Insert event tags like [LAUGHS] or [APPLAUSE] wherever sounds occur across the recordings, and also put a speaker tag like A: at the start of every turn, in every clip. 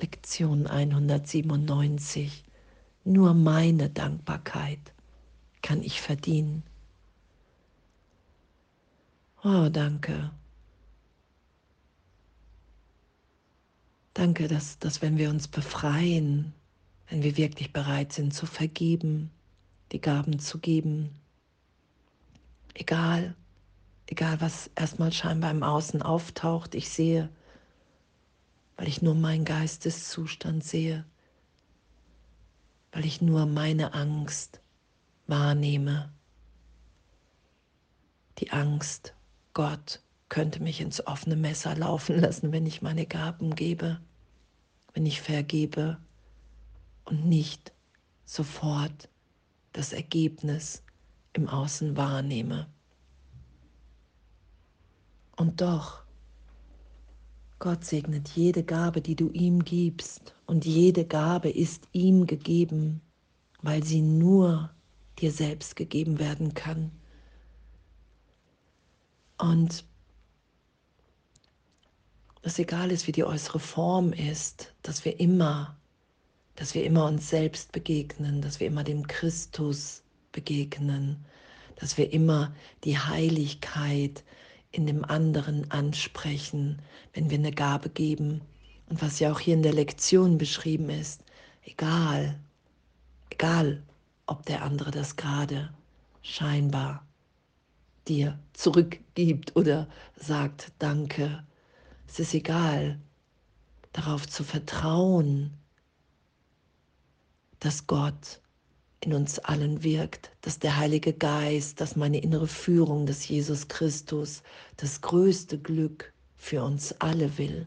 A: Lektion 197. Nur meine Dankbarkeit kann ich verdienen. Oh, danke. Danke, dass, dass wenn wir uns befreien, wenn wir wirklich bereit sind zu vergeben, die Gaben zu geben, egal, egal was erstmal scheinbar im Außen auftaucht, ich sehe, weil ich nur meinen Geisteszustand sehe, weil ich nur meine Angst wahrnehme. Die Angst, Gott könnte mich ins offene Messer laufen lassen, wenn ich meine Gaben gebe, wenn ich vergebe und nicht sofort das Ergebnis im Außen wahrnehme. Und doch Gott segnet jede Gabe, die du ihm gibst. Und jede Gabe ist ihm gegeben, weil sie nur dir selbst gegeben werden kann. Und dass egal ist, wie die äußere Form ist, dass wir immer, dass wir immer uns selbst begegnen, dass wir immer dem Christus begegnen, dass wir immer die Heiligkeit, in dem anderen ansprechen, wenn wir eine Gabe geben. Und was ja auch hier in der Lektion beschrieben ist, egal, egal, ob der andere das gerade scheinbar dir zurückgibt oder sagt Danke. Es ist egal, darauf zu vertrauen, dass Gott in uns allen wirkt, dass der Heilige Geist, dass meine innere Führung, dass Jesus Christus das größte Glück für uns alle will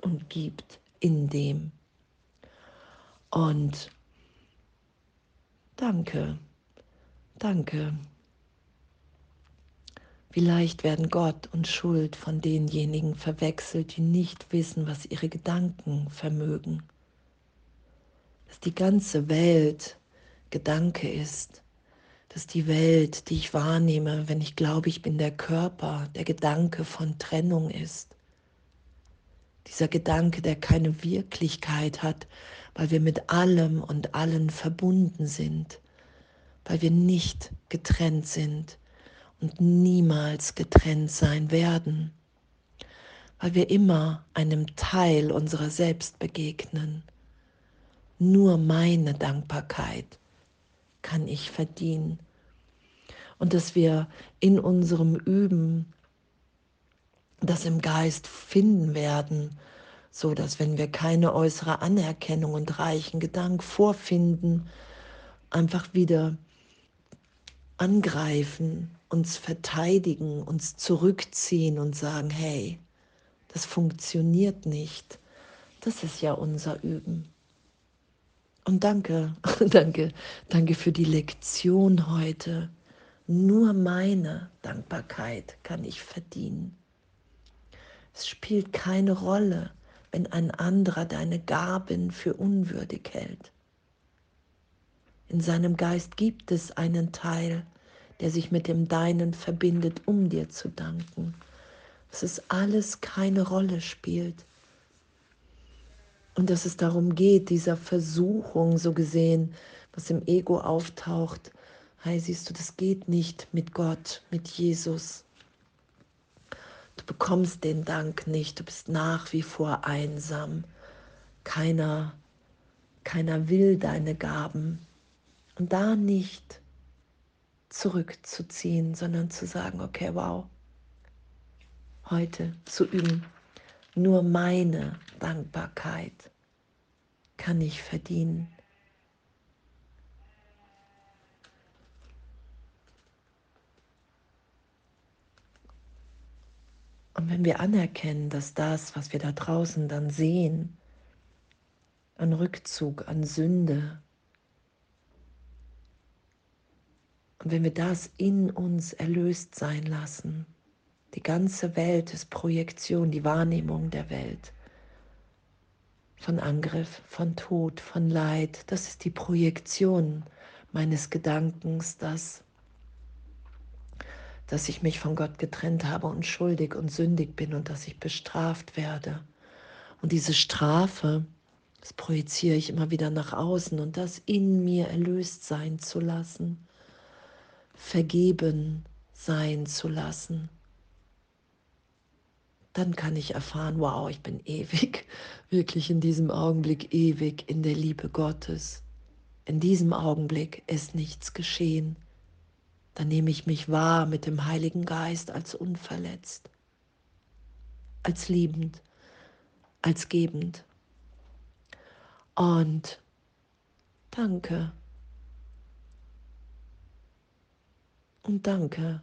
A: und gibt in dem. Und danke, danke. Wie leicht werden Gott und Schuld von denjenigen verwechselt, die nicht wissen, was ihre Gedanken vermögen. Dass die ganze Welt Gedanke ist, dass die Welt, die ich wahrnehme, wenn ich glaube, ich bin der Körper, der Gedanke von Trennung ist. Dieser Gedanke, der keine Wirklichkeit hat, weil wir mit allem und allen verbunden sind, weil wir nicht getrennt sind und niemals getrennt sein werden, weil wir immer einem Teil unserer selbst begegnen. Nur meine Dankbarkeit kann ich verdienen. Und dass wir in unserem Üben das im Geist finden werden, so dass wenn wir keine äußere Anerkennung und reichen Gedank vorfinden, einfach wieder angreifen, uns verteidigen, uns zurückziehen und sagen, hey, das funktioniert nicht. Das ist ja unser Üben. Und danke, [LAUGHS] danke, danke für die Lektion heute. Nur meine Dankbarkeit kann ich verdienen. Es spielt keine Rolle, wenn ein anderer deine Gaben für unwürdig hält. In seinem Geist gibt es einen Teil, der sich mit dem Deinen verbindet, um dir zu danken. Dass es alles keine Rolle spielt. Und dass es darum geht, dieser Versuchung so gesehen, was im Ego auftaucht, hey, siehst du, das geht nicht mit Gott, mit Jesus. Du bekommst den Dank nicht, du bist nach wie vor einsam. Keiner, keiner will deine Gaben. Und da nicht zurückzuziehen, sondern zu sagen, okay, wow, heute zu üben, nur meine Dankbarkeit kann ich verdienen. Und wenn wir anerkennen, dass das, was wir da draußen dann sehen, an Rückzug, an Sünde, und wenn wir das in uns erlöst sein lassen, die ganze Welt ist Projektion, die Wahrnehmung der Welt. Von Angriff, von Tod, von Leid. Das ist die Projektion meines Gedankens, dass, dass ich mich von Gott getrennt habe und schuldig und sündig bin und dass ich bestraft werde. Und diese Strafe, das projiziere ich immer wieder nach außen und das in mir erlöst sein zu lassen, vergeben sein zu lassen. Dann kann ich erfahren, wow, ich bin ewig, [LAUGHS] wirklich in diesem Augenblick ewig in der Liebe Gottes. In diesem Augenblick ist nichts geschehen. Dann nehme ich mich wahr mit dem Heiligen Geist als unverletzt, als liebend, als gebend. Und danke. Und danke,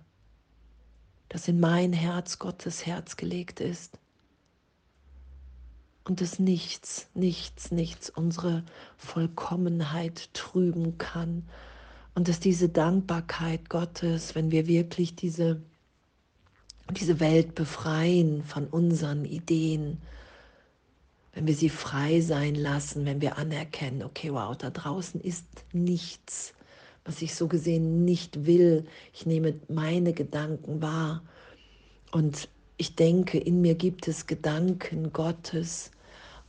A: dass in mein Herz Gottes Herz gelegt ist. Und dass nichts, nichts, nichts unsere Vollkommenheit trüben kann. Und dass diese Dankbarkeit Gottes, wenn wir wirklich diese, diese Welt befreien von unseren Ideen, wenn wir sie frei sein lassen, wenn wir anerkennen, okay, wow, da draußen ist nichts, was ich so gesehen nicht will. Ich nehme meine Gedanken wahr und ich denke, in mir gibt es Gedanken Gottes.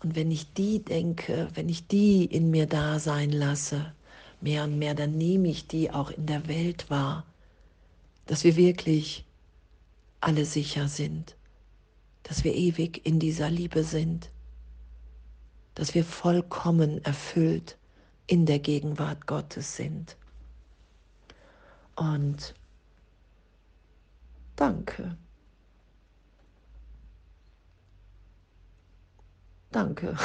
A: Und wenn ich die denke, wenn ich die in mir da sein lasse, mehr und mehr, dann nehme ich die auch in der Welt wahr, dass wir wirklich alle sicher sind, dass wir ewig in dieser Liebe sind dass wir vollkommen erfüllt in der Gegenwart Gottes sind. Und danke. Danke. [LAUGHS]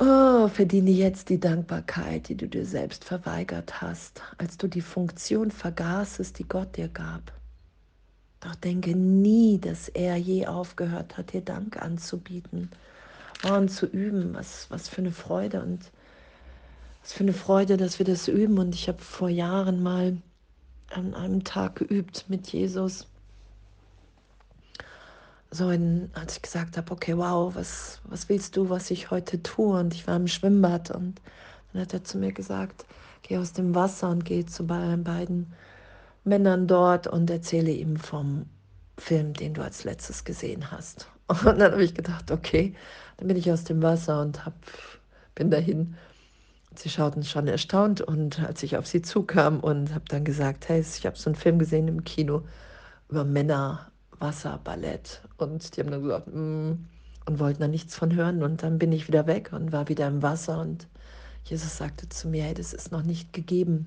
A: oh, verdiene jetzt die Dankbarkeit, die du dir selbst verweigert hast, als du die Funktion vergaßest, die Gott dir gab. Doch denke nie, dass er je aufgehört hat, dir Dank anzubieten und zu üben. Was, was für eine Freude und was für eine Freude, dass wir das üben. Und ich habe vor Jahren mal an einem Tag geübt mit Jesus. So, in, als ich gesagt habe, okay, wow, was, was willst du, was ich heute tue? Und ich war im Schwimmbad und dann hat er zu mir gesagt, geh aus dem Wasser und geh zu beiden Männern dort und erzähle ihm vom Film, den du als letztes gesehen hast. [LAUGHS] Und dann habe ich gedacht, okay, dann bin ich aus dem Wasser und hab, bin dahin. Sie schauten schon erstaunt und als ich auf sie zukam und habe dann gesagt, hey, ich habe so einen Film gesehen im Kino über Männer, Wasser, Ballett und die haben dann gesagt, mm, und wollten da nichts von hören und dann bin ich wieder weg und war wieder im Wasser und Jesus sagte zu mir, hey, das ist noch nicht gegeben.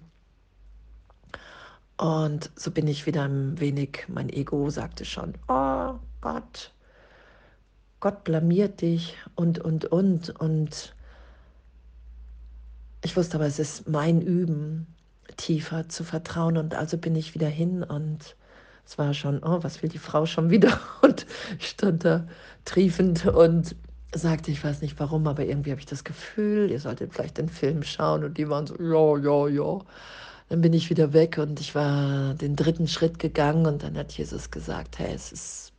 A: Und so bin ich wieder ein wenig, mein Ego sagte schon, oh Gott, Gott blamiert dich und, und, und. Und ich wusste aber, es ist mein Üben, tiefer zu vertrauen. Und also bin ich wieder hin und es war schon, oh, was will die Frau schon wieder? [LAUGHS] Und ich stand da triefend und sagte, ich weiß nicht warum, aber irgendwie habe ich das Gefühl, ihr solltet vielleicht den Film schauen. Und die waren so, ja, ja, ja. Dann bin ich wieder weg und ich war den dritten Schritt gegangen und dann hat Jesus gesagt, hey, es ist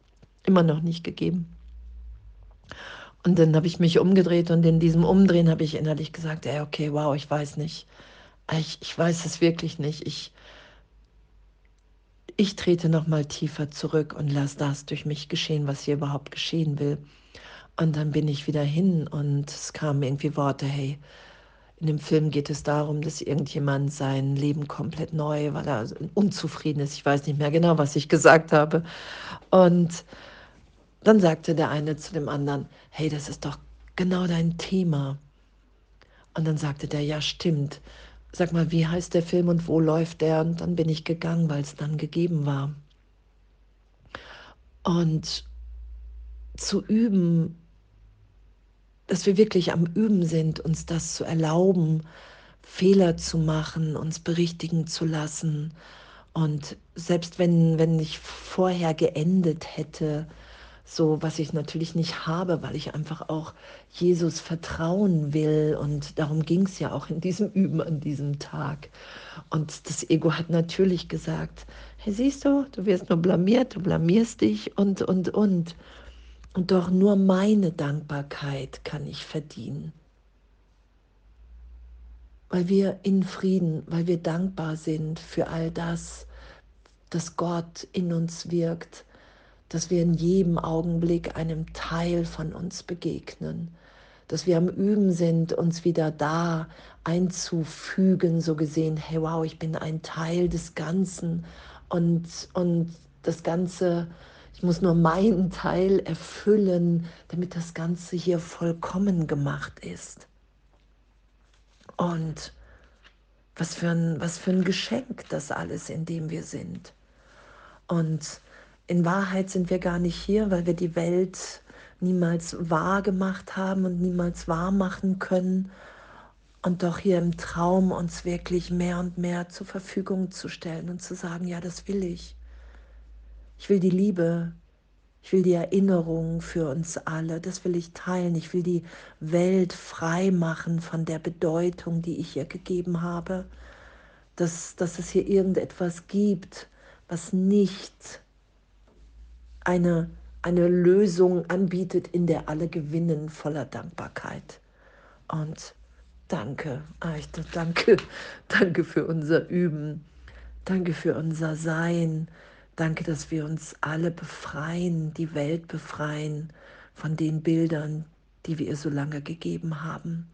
A: immer noch nicht gegeben. Und dann habe ich mich umgedreht und in diesem Umdrehen habe ich innerlich gesagt, ey, okay, wow, ich weiß nicht. Ich, ich weiß es wirklich nicht. Ich, ich trete noch mal tiefer zurück und lasse das durch mich geschehen, was hier überhaupt geschehen will. Und dann bin ich wieder hin und es kamen irgendwie Worte, hey, in dem Film geht es darum, dass irgendjemand sein Leben komplett neu, weil er unzufrieden ist. Ich weiß nicht mehr genau, was ich gesagt habe. Und dann sagte der eine zu dem anderen, hey, das ist doch genau dein Thema. Und dann sagte der, ja, stimmt. Sag mal, wie heißt der Film und wo läuft der? Und dann bin ich gegangen, weil es dann gegeben war. Und zu üben, dass wir wirklich am Üben sind, uns das zu erlauben, Fehler zu machen, uns berichtigen zu lassen. Und selbst wenn, wenn ich vorher geendet hätte, so was ich natürlich nicht habe, weil ich einfach auch Jesus vertrauen will. Und darum ging es ja auch in diesem [LAUGHS] Üben an diesem Tag. Und das Ego hat natürlich gesagt, hey, siehst du, du wirst nur blamiert, du blamierst dich und, und, und. Und doch nur meine Dankbarkeit kann ich verdienen. Weil wir in Frieden, weil wir dankbar sind für all das, dass Gott in uns wirkt, dass wir in jedem Augenblick einem Teil von uns begegnen, dass wir am Üben sind, uns wieder da einzufügen, so gesehen, hey wow, ich bin ein Teil des Ganzen und, und das Ganze, ich muss nur meinen Teil erfüllen, damit das Ganze hier vollkommen gemacht ist. Und was für ein, was für ein Geschenk das alles, in dem wir sind. Und in Wahrheit sind wir gar nicht hier, weil wir die Welt niemals wahr gemacht haben und niemals wahr machen können. Und doch hier im Traum uns wirklich mehr und mehr zur Verfügung zu stellen und zu sagen, ja, das will ich. Ich will die Liebe, ich will die Erinnerung für uns alle, das will ich teilen. Ich will die Welt frei machen von der Bedeutung, die ich ihr gegeben habe. Dass, dass es hier irgendetwas gibt, was nicht eine, eine Lösung anbietet, in der alle gewinnen voller Dankbarkeit. Und danke, echt, danke, [LAUGHS] danke für unser Üben, danke für unser Sein, danke, dass wir uns alle befreien, die Welt befreien von den Bildern, die wir ihr so lange gegeben haben.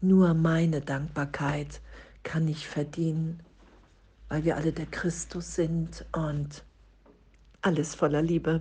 A: Nur meine Dankbarkeit kann ich verdienen, weil wir alle der Christus sind und alles voller Liebe.